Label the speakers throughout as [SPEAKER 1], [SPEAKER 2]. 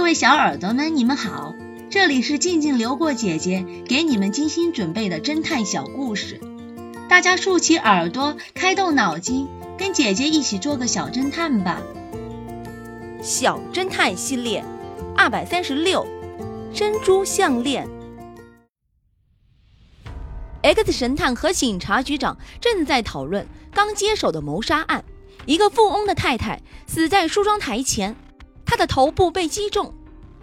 [SPEAKER 1] 各位小耳朵们，你们好，这里是静静流过姐姐给你们精心准备的侦探小故事，大家竖起耳朵，开动脑筋，跟姐姐一起做个小侦探吧。
[SPEAKER 2] 小侦探系列二百三十六，珍珠项链。X 神探和警察局长正在讨论刚接手的谋杀案，一个富翁的太太死在梳妆台前。他的头部被击中，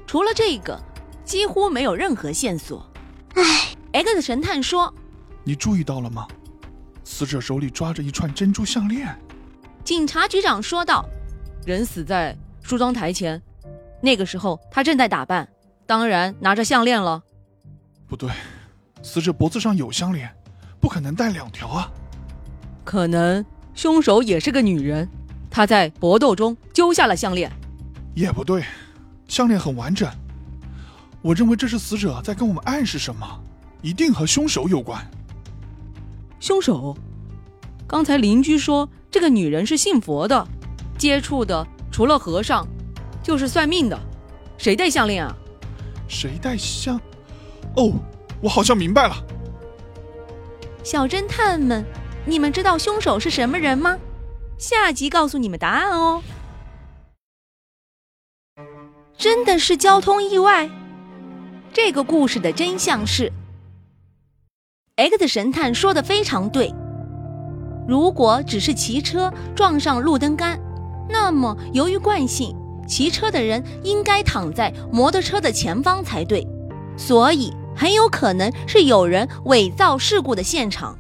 [SPEAKER 2] 除了这个，几乎没有任何线索。
[SPEAKER 1] 唉
[SPEAKER 2] ，X 神探说：“
[SPEAKER 3] 你注意到了吗？死者手里抓着一串珍珠项链。”
[SPEAKER 2] 警察局长说道：“人死在梳妆台前，那个时候他正在打扮，当然拿着项链了。”
[SPEAKER 3] 不对，死者脖子上有项链，不可能戴两条啊。
[SPEAKER 2] 可能凶手也是个女人，她在搏斗中揪下了项链。
[SPEAKER 3] 也不对，项链很完整。我认为这是死者在跟我们暗示什么，一定和凶手有关。
[SPEAKER 2] 凶手？刚才邻居说这个女人是信佛的，接触的除了和尚，就是算命的。谁戴项链啊？
[SPEAKER 3] 谁戴项？哦，我好像明白了。
[SPEAKER 2] 小侦探们，你们知道凶手是什么人吗？下集告诉你们答案哦。真的是交通意外？这个故事的真相是，X 神探说的非常对。如果只是骑车撞上路灯杆，那么由于惯性，骑车的人应该躺在摩托车的前方才对，所以很有可能是有人伪造事故的现场。